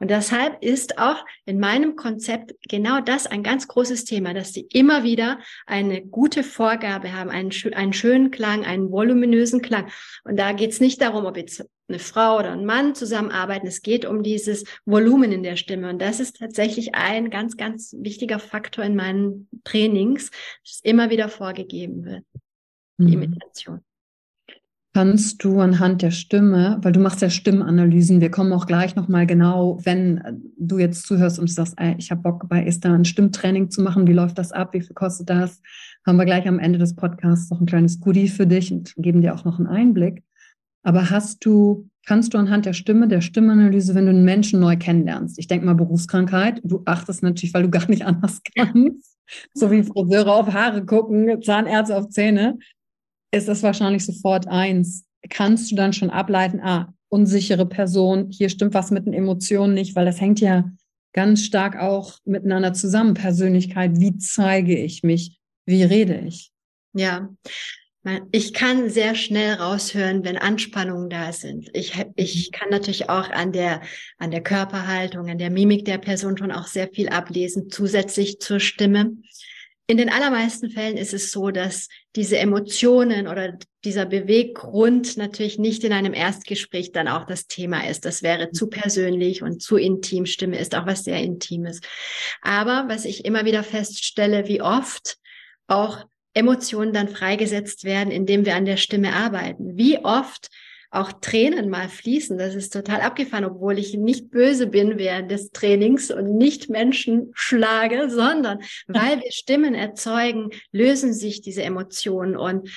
Und deshalb ist auch in meinem Konzept genau das ein ganz großes Thema, dass sie immer wieder eine gute Vorgabe haben, einen, einen schönen, Klang, einen voluminösen Klang. Und da geht es nicht darum, ob jetzt eine Frau oder ein Mann zusammenarbeiten. Es geht um dieses Volumen in der Stimme. Und das ist tatsächlich ein ganz, ganz wichtiger Faktor in meinen Trainings, dass immer wieder vorgegeben wird. Die mhm. Imitation. Kannst du anhand der Stimme, weil du machst ja Stimmanalysen, wir kommen auch gleich nochmal genau, wenn du jetzt zuhörst und sagst, ey, ich habe Bock bei Esther ein Stimmtraining zu machen, wie läuft das ab, wie viel kostet das, haben wir gleich am Ende des Podcasts noch ein kleines Goodie für dich und geben dir auch noch einen Einblick. Aber hast du, kannst du anhand der Stimme, der Stimmanalyse, wenn du einen Menschen neu kennenlernst, ich denke mal Berufskrankheit, du achtest natürlich, weil du gar nicht anders kannst, so wie Friseure auf Haare gucken, Zahnärzte auf Zähne, ist das wahrscheinlich sofort eins. Kannst du dann schon ableiten, ah, unsichere Person, hier stimmt was mit den Emotionen nicht, weil das hängt ja ganz stark auch miteinander zusammen. Persönlichkeit, wie zeige ich mich, wie rede ich? Ja, ich kann sehr schnell raushören, wenn Anspannungen da sind. Ich, ich mhm. kann natürlich auch an der, an der Körperhaltung, an der Mimik der Person schon auch sehr viel ablesen, zusätzlich zur Stimme. In den allermeisten Fällen ist es so, dass diese Emotionen oder dieser Beweggrund natürlich nicht in einem Erstgespräch dann auch das Thema ist. Das wäre zu persönlich und zu intim. Stimme ist auch was sehr Intimes. Aber was ich immer wieder feststelle, wie oft auch Emotionen dann freigesetzt werden, indem wir an der Stimme arbeiten. Wie oft auch Tränen mal fließen. Das ist total abgefahren, obwohl ich nicht böse bin während des Trainings und nicht Menschen schlage, <laughs> sondern weil wir Stimmen erzeugen, lösen sich diese Emotionen und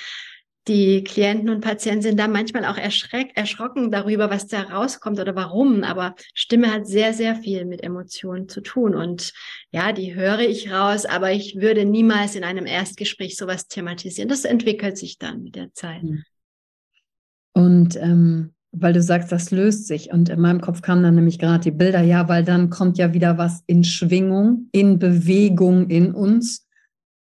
die Klienten und Patienten sind da manchmal auch erschrocken darüber, was da rauskommt oder warum. Aber Stimme hat sehr, sehr viel mit Emotionen zu tun. Und ja, die höre ich raus, aber ich würde niemals in einem Erstgespräch sowas thematisieren. Das entwickelt sich dann mit der Zeit. Hm. Und ähm, weil du sagst, das löst sich. Und in meinem Kopf kamen dann nämlich gerade die Bilder, ja, weil dann kommt ja wieder was in Schwingung, in Bewegung in uns.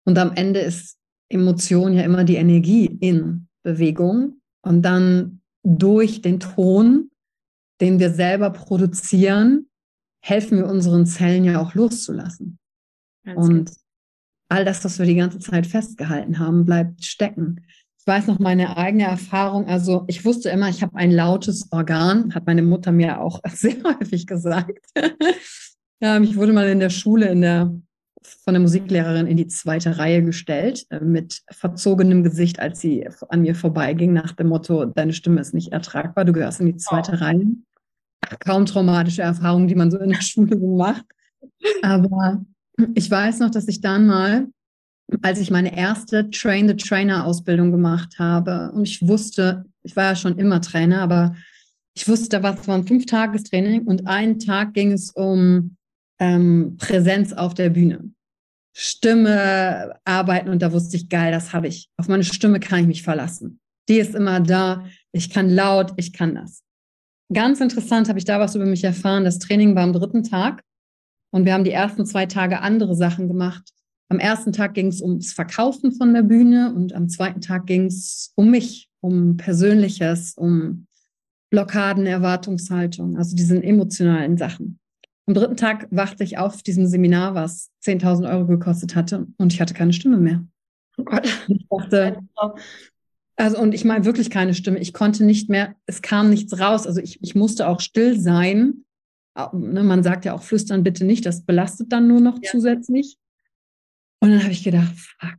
Und am Ende ist Emotion ja immer die Energie in Bewegung und dann durch den Ton, den wir selber produzieren, helfen wir unseren Zellen ja auch loszulassen. Ganz und gut. all das, was wir die ganze Zeit festgehalten haben, bleibt stecken. Ich weiß noch meine eigene Erfahrung. Also ich wusste immer, ich habe ein lautes Organ, hat meine Mutter mir auch <laughs> sehr häufig gesagt. ja, <laughs> ich wurde mal in der Schule in der von der Musiklehrerin in die zweite Reihe gestellt, äh, mit verzogenem Gesicht, als sie an mir vorbeiging, nach dem Motto, deine Stimme ist nicht ertragbar, du gehörst in die zweite oh. Reihe. Kaum traumatische Erfahrungen, die man so in der <laughs> Schule macht. Aber ich weiß noch, dass ich dann mal, als ich meine erste Train-the-Trainer-Ausbildung gemacht habe, und ich wusste, ich war ja schon immer Trainer, aber ich wusste, da war ein Fünf-Tages-Training und einen Tag ging es um ähm, Präsenz auf der Bühne. Stimme arbeiten und da wusste ich, geil, das habe ich. Auf meine Stimme kann ich mich verlassen. Die ist immer da. Ich kann laut, ich kann das. Ganz interessant habe ich da was über mich erfahren. Das Training war am dritten Tag und wir haben die ersten zwei Tage andere Sachen gemacht. Am ersten Tag ging es ums Verkaufen von der Bühne und am zweiten Tag ging es um mich, um Persönliches, um Blockaden, Erwartungshaltung, also diesen emotionalen Sachen. Am dritten Tag wachte ich auf diesem Seminar, was 10.000 Euro gekostet hatte und ich hatte keine Stimme mehr. Oh Gott. Ich dachte, also und ich meine wirklich keine Stimme. Ich konnte nicht mehr, es kam nichts raus. Also ich, ich musste auch still sein. Ne, man sagt ja auch flüstern bitte nicht, das belastet dann nur noch ja. zusätzlich. Und dann habe ich gedacht, fuck,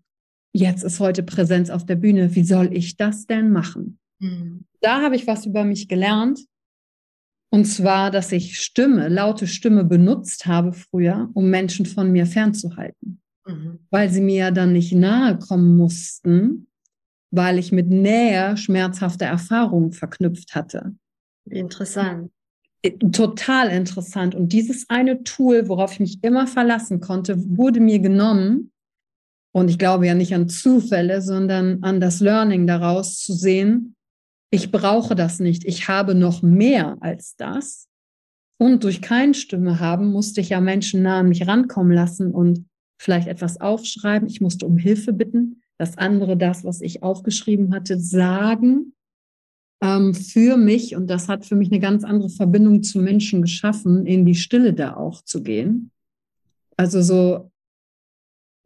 jetzt ist heute Präsenz auf der Bühne. Wie soll ich das denn machen? Mhm. Da habe ich was über mich gelernt, und zwar, dass ich Stimme, laute Stimme benutzt habe früher, um Menschen von mir fernzuhalten. Mhm. Weil sie mir ja dann nicht nahe kommen mussten, weil ich mit Nähe schmerzhafte Erfahrungen verknüpft hatte. Interessant. Äh, total interessant. Und dieses eine Tool, worauf ich mich immer verlassen konnte, wurde mir genommen. Und ich glaube ja nicht an Zufälle, sondern an das Learning daraus zu sehen, ich brauche das nicht, ich habe noch mehr als das. Und durch keine Stimme haben, musste ich ja Menschen nah an mich rankommen lassen und vielleicht etwas aufschreiben. Ich musste um Hilfe bitten, dass andere das, was ich aufgeschrieben hatte, sagen ähm, für mich. Und das hat für mich eine ganz andere Verbindung zu Menschen geschaffen, in die Stille da auch zu gehen. Also so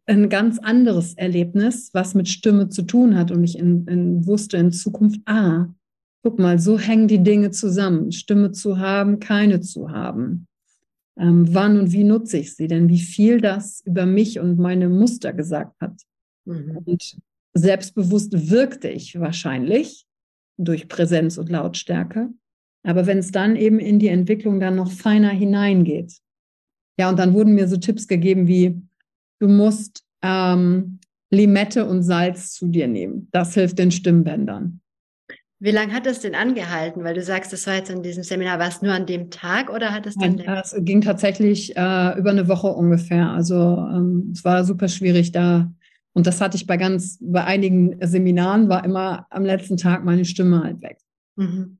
ein ganz anderes Erlebnis, was mit Stimme zu tun hat und ich in, in, wusste in Zukunft, ah, guck mal, so hängen die Dinge zusammen. Stimme zu haben, keine zu haben. Ähm, wann und wie nutze ich sie? Denn wie viel das über mich und meine Muster gesagt hat. Mhm. Und selbstbewusst wirkte ich wahrscheinlich durch Präsenz und Lautstärke. Aber wenn es dann eben in die Entwicklung dann noch feiner hineingeht. Ja, und dann wurden mir so Tipps gegeben wie, du musst ähm, Limette und Salz zu dir nehmen. Das hilft den Stimmbändern. Wie lange hat das denn angehalten? Weil du sagst, das war jetzt in diesem Seminar, war es nur an dem Tag oder hat es dann? Nein, es ging tatsächlich äh, über eine Woche ungefähr. Also ähm, es war super schwierig da. Und das hatte ich bei ganz, bei einigen Seminaren war immer am letzten Tag meine Stimme halt weg. Mhm.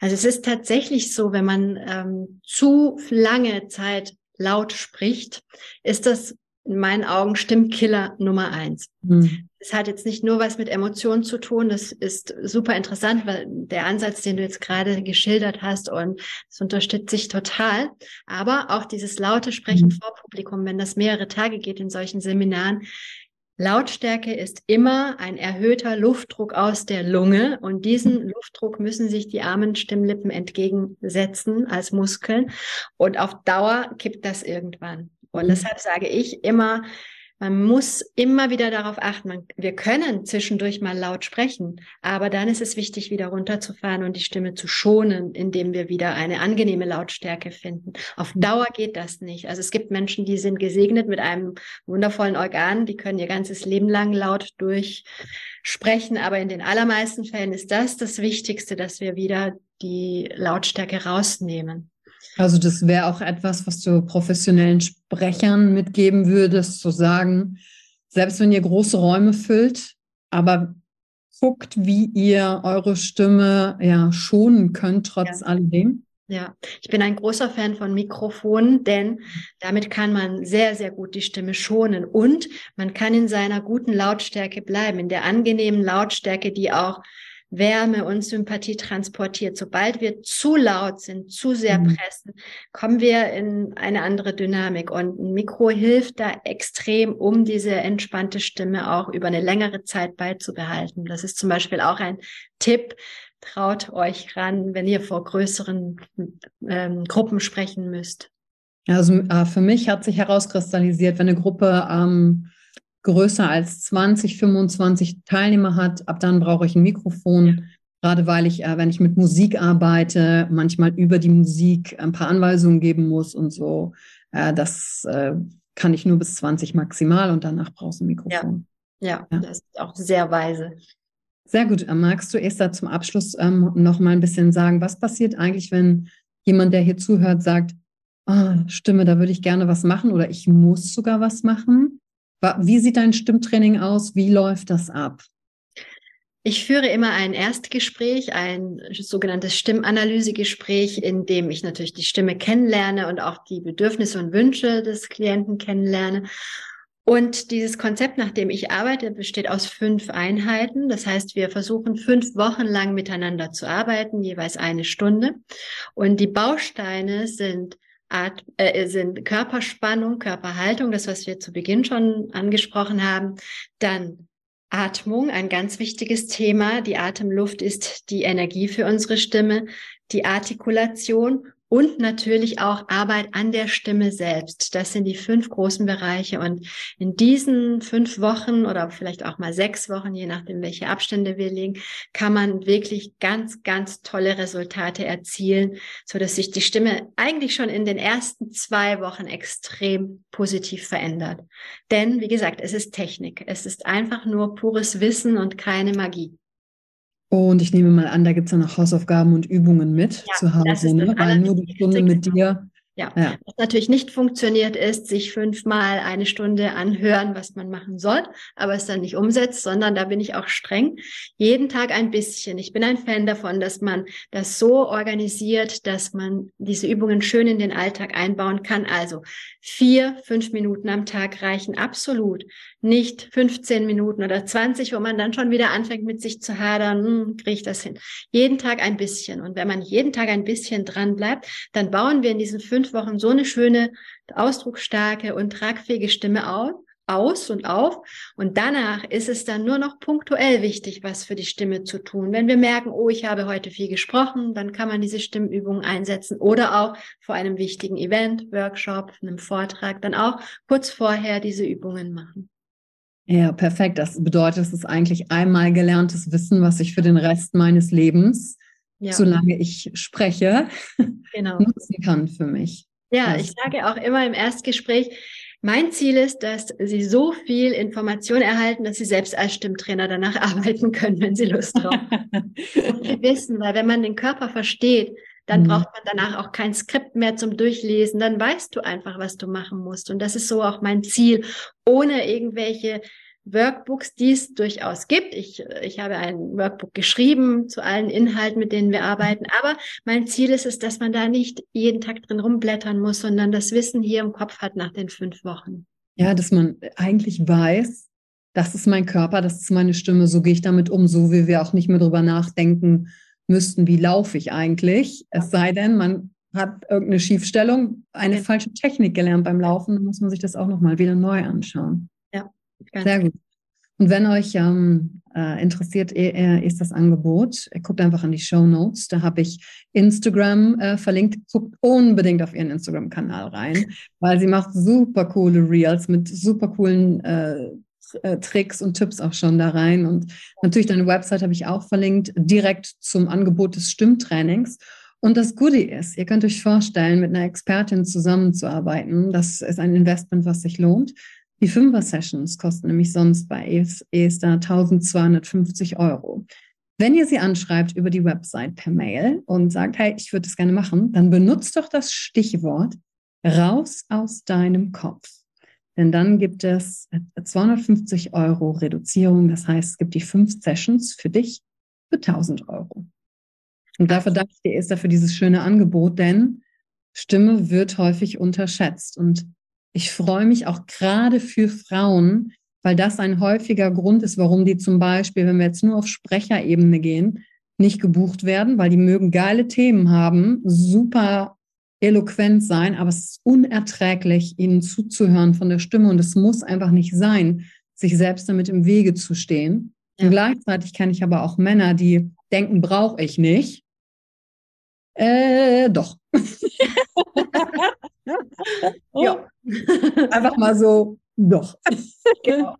Also es ist tatsächlich so, wenn man ähm, zu lange Zeit laut spricht, ist das in meinen Augen Stimmkiller Nummer eins. Mhm. Das hat jetzt nicht nur was mit Emotionen zu tun, das ist super interessant, weil der Ansatz, den du jetzt gerade geschildert hast und das unterstützt sich total. Aber auch dieses laute Sprechen mhm. vor Publikum, wenn das mehrere Tage geht in solchen Seminaren, Lautstärke ist immer ein erhöhter Luftdruck aus der Lunge und diesen mhm. Luftdruck müssen sich die armen Stimmlippen entgegensetzen als Muskeln und auf Dauer kippt das irgendwann. Und mhm. deshalb sage ich immer, man muss immer wieder darauf achten. Man, wir können zwischendurch mal laut sprechen, aber dann ist es wichtig, wieder runterzufahren und die Stimme zu schonen, indem wir wieder eine angenehme Lautstärke finden. Auf. Dauer geht das nicht. Also es gibt Menschen, die sind gesegnet mit einem wundervollen Organ, die können ihr ganzes Leben lang laut durchsprechen, aber in den allermeisten Fällen ist das das Wichtigste, dass wir wieder die Lautstärke rausnehmen. Also das wäre auch etwas, was du professionellen Sprechern mitgeben würdest, zu sagen, selbst wenn ihr große Räume füllt, aber guckt, wie ihr eure Stimme ja schonen könnt trotz ja. alledem. Ja, ich bin ein großer Fan von Mikrofonen, denn damit kann man sehr, sehr gut die Stimme schonen und man kann in seiner guten Lautstärke bleiben, in der angenehmen Lautstärke, die auch Wärme und Sympathie transportiert. Sobald wir zu laut sind, zu sehr mhm. pressen, kommen wir in eine andere Dynamik. Und ein Mikro hilft da extrem, um diese entspannte Stimme auch über eine längere Zeit beizubehalten. Das ist zum Beispiel auch ein Tipp. Traut euch ran, wenn ihr vor größeren ähm, Gruppen sprechen müsst. Also äh, für mich hat sich herauskristallisiert, wenn eine Gruppe ähm, größer als 20, 25 Teilnehmer hat, ab dann brauche ich ein Mikrofon. Gerade weil ich, äh, wenn ich mit Musik arbeite, manchmal über die Musik ein paar Anweisungen geben muss und so. Äh, das äh, kann ich nur bis 20 maximal und danach brauchst du ein Mikrofon. Ja, ja, das ist auch sehr weise. Sehr gut. Magst du Esther zum Abschluss ähm, noch mal ein bisschen sagen, was passiert eigentlich, wenn jemand, der hier zuhört, sagt, oh, Stimme, da würde ich gerne was machen oder ich muss sogar was machen? Wie sieht dein Stimmtraining aus? Wie läuft das ab? Ich führe immer ein Erstgespräch, ein sogenanntes Stimmanalysegespräch, in dem ich natürlich die Stimme kennenlerne und auch die Bedürfnisse und Wünsche des Klienten kennenlerne. Und dieses Konzept, nach dem ich arbeite, besteht aus fünf Einheiten. Das heißt, wir versuchen fünf Wochen lang miteinander zu arbeiten, jeweils eine Stunde. Und die Bausteine sind At äh, sind Körperspannung, Körperhaltung, das, was wir zu Beginn schon angesprochen haben. Dann Atmung, ein ganz wichtiges Thema. Die Atemluft ist die Energie für unsere Stimme. Die Artikulation und natürlich auch Arbeit an der Stimme selbst. Das sind die fünf großen Bereiche. Und in diesen fünf Wochen oder vielleicht auch mal sechs Wochen, je nachdem, welche Abstände wir legen, kann man wirklich ganz, ganz tolle Resultate erzielen, so dass sich die Stimme eigentlich schon in den ersten zwei Wochen extrem positiv verändert. Denn, wie gesagt, es ist Technik. Es ist einfach nur pures Wissen und keine Magie. Und ich nehme mal an, da gibt es ja noch Hausaufgaben und Übungen mit ja, zu Hause, ne? weil nur die Stunde mit dir ja. ja. Was natürlich nicht funktioniert, ist, sich fünfmal eine Stunde anhören, was man machen soll, aber es dann nicht umsetzt, sondern da bin ich auch streng. Jeden Tag ein bisschen. Ich bin ein Fan davon, dass man das so organisiert, dass man diese Übungen schön in den Alltag einbauen kann. Also vier, fünf Minuten am Tag reichen absolut. Nicht 15 Minuten oder 20, wo man dann schon wieder anfängt mit sich zu hadern, hm, kriege ich das hin. Jeden Tag ein bisschen. Und wenn man jeden Tag ein bisschen dran bleibt, dann bauen wir in diesen fünf Wochen so eine schöne, ausdrucksstarke und tragfähige Stimme auf, aus und auf. Und danach ist es dann nur noch punktuell wichtig, was für die Stimme zu tun. Wenn wir merken, oh, ich habe heute viel gesprochen, dann kann man diese Stimmübungen einsetzen oder auch vor einem wichtigen Event, Workshop, einem Vortrag, dann auch kurz vorher diese Übungen machen. Ja, perfekt. Das bedeutet, es ist eigentlich einmal gelerntes Wissen, was ich für den Rest meines Lebens, ja. solange ich spreche, <laughs> genau. nutzen kann für mich. Ja, ich sage auch immer im Erstgespräch, mein Ziel ist, dass Sie so viel Information erhalten, dass Sie selbst als Stimmtrainer danach <laughs> arbeiten können, wenn Sie Lust haben. <laughs> Sie wissen, weil wenn man den Körper versteht, dann mhm. braucht man danach auch kein Skript mehr zum Durchlesen. Dann weißt du einfach, was du machen musst. Und das ist so auch mein Ziel, ohne irgendwelche Workbooks, die es durchaus gibt. Ich, ich habe ein Workbook geschrieben zu allen Inhalten, mit denen wir arbeiten. Aber mein Ziel ist es, dass man da nicht jeden Tag drin rumblättern muss, sondern das Wissen hier im Kopf hat nach den fünf Wochen. Ja, dass man eigentlich weiß, das ist mein Körper, das ist meine Stimme, so gehe ich damit um, so wie wir auch nicht mehr drüber nachdenken müssten, wie laufe ich eigentlich. Es sei denn, man hat irgendeine Schiefstellung, eine ja. falsche Technik gelernt beim Laufen, dann muss man sich das auch nochmal wieder neu anschauen. Sehr gut. Und wenn euch ähm, äh, interessiert äh, ist das Angebot, guckt einfach an die Show Notes. Da habe ich Instagram äh, verlinkt. Guckt unbedingt auf ihren Instagram-Kanal rein, <laughs> weil sie macht super coole Reels mit super coolen äh, äh, Tricks und Tipps auch schon da rein. Und natürlich deine Website habe ich auch verlinkt, direkt zum Angebot des Stimmtrainings. Und das Goodie ist, ihr könnt euch vorstellen, mit einer Expertin zusammenzuarbeiten. Das ist ein Investment, was sich lohnt. Die Fünfer-Sessions kosten nämlich sonst bei Esther 1250 Euro. Wenn ihr sie anschreibt über die Website per Mail und sagt, hey, ich würde das gerne machen, dann benutzt doch das Stichwort raus aus deinem Kopf. Denn dann gibt es 250 Euro Reduzierung. Das heißt, es gibt die fünf Sessions für dich für 1000 Euro. Und dafür danke ich dir, Esther, für dieses schöne Angebot, denn Stimme wird häufig unterschätzt. Und ich freue mich auch gerade für Frauen, weil das ein häufiger Grund ist, warum die zum Beispiel, wenn wir jetzt nur auf Sprecherebene gehen, nicht gebucht werden, weil die mögen geile Themen haben, super eloquent sein, aber es ist unerträglich, ihnen zuzuhören von der Stimme und es muss einfach nicht sein, sich selbst damit im Wege zu stehen. Ja. Und gleichzeitig kenne ich aber auch Männer, die denken, brauche ich nicht. Äh, doch. <laughs> ja. Einfach mal so, doch. genau.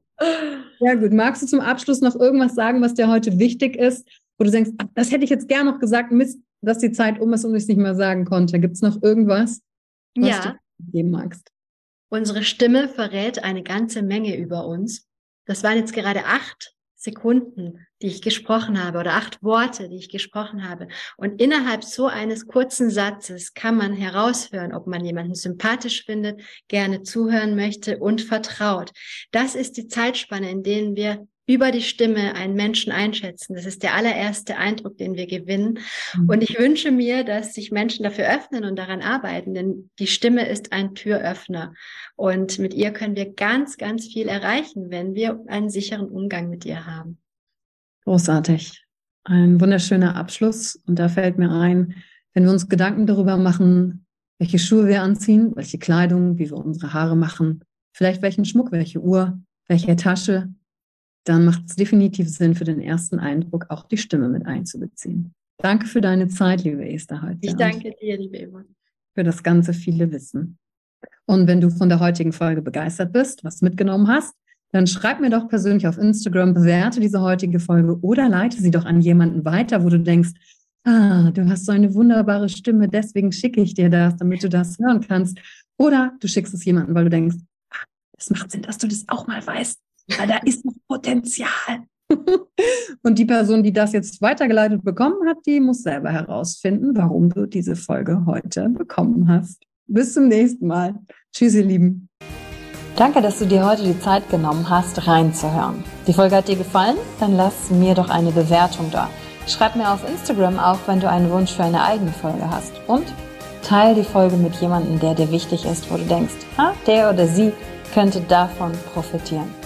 Ja, gut. Magst du zum Abschluss noch irgendwas sagen, was dir heute wichtig ist, wo du denkst, ach, das hätte ich jetzt gern noch gesagt, Mist, dass die Zeit um ist und ich es nicht mehr sagen konnte. Gibt es noch irgendwas, was ja. du geben magst? Unsere Stimme verrät eine ganze Menge über uns. Das waren jetzt gerade acht Sekunden, die ich gesprochen habe oder acht Worte, die ich gesprochen habe. Und innerhalb so eines kurzen Satzes kann man heraushören, ob man jemanden sympathisch findet, gerne zuhören möchte und vertraut. Das ist die Zeitspanne, in denen wir über die Stimme einen Menschen einschätzen. Das ist der allererste Eindruck, den wir gewinnen. Mhm. Und ich wünsche mir, dass sich Menschen dafür öffnen und daran arbeiten, denn die Stimme ist ein Türöffner. Und mit ihr können wir ganz, ganz viel erreichen, wenn wir einen sicheren Umgang mit ihr haben. Großartig. Ein wunderschöner Abschluss. Und da fällt mir ein, wenn wir uns Gedanken darüber machen, welche Schuhe wir anziehen, welche Kleidung, wie wir unsere Haare machen, vielleicht welchen Schmuck, welche Uhr, welche Tasche, dann macht es definitiv Sinn, für den ersten Eindruck auch die Stimme mit einzubeziehen. Danke für deine Zeit, liebe Esther, heute. Ich danke dir, liebe Yvonne. Für das ganze viele Wissen. Und wenn du von der heutigen Folge begeistert bist, was mitgenommen hast, dann schreib mir doch persönlich auf Instagram, bewerte diese heutige Folge oder leite sie doch an jemanden weiter, wo du denkst, ah, du hast so eine wunderbare Stimme, deswegen schicke ich dir das, damit du das hören kannst. Oder du schickst es jemanden, weil du denkst, ah, es macht Sinn, dass du das auch mal weißt weil da ist noch Potenzial. <laughs> Und die Person, die das jetzt weitergeleitet bekommen hat, die muss selber herausfinden, warum du diese Folge heute bekommen hast. Bis zum nächsten Mal. Tschüss, ihr Lieben. Danke, dass du dir heute die Zeit genommen hast, reinzuhören. Die Folge hat dir gefallen? Dann lass mir doch eine Bewertung da. Schreib mir auf Instagram auch, wenn du einen Wunsch für eine eigene Folge hast. Und teile die Folge mit jemandem, der dir wichtig ist, wo du denkst, ah, der oder sie könnte davon profitieren.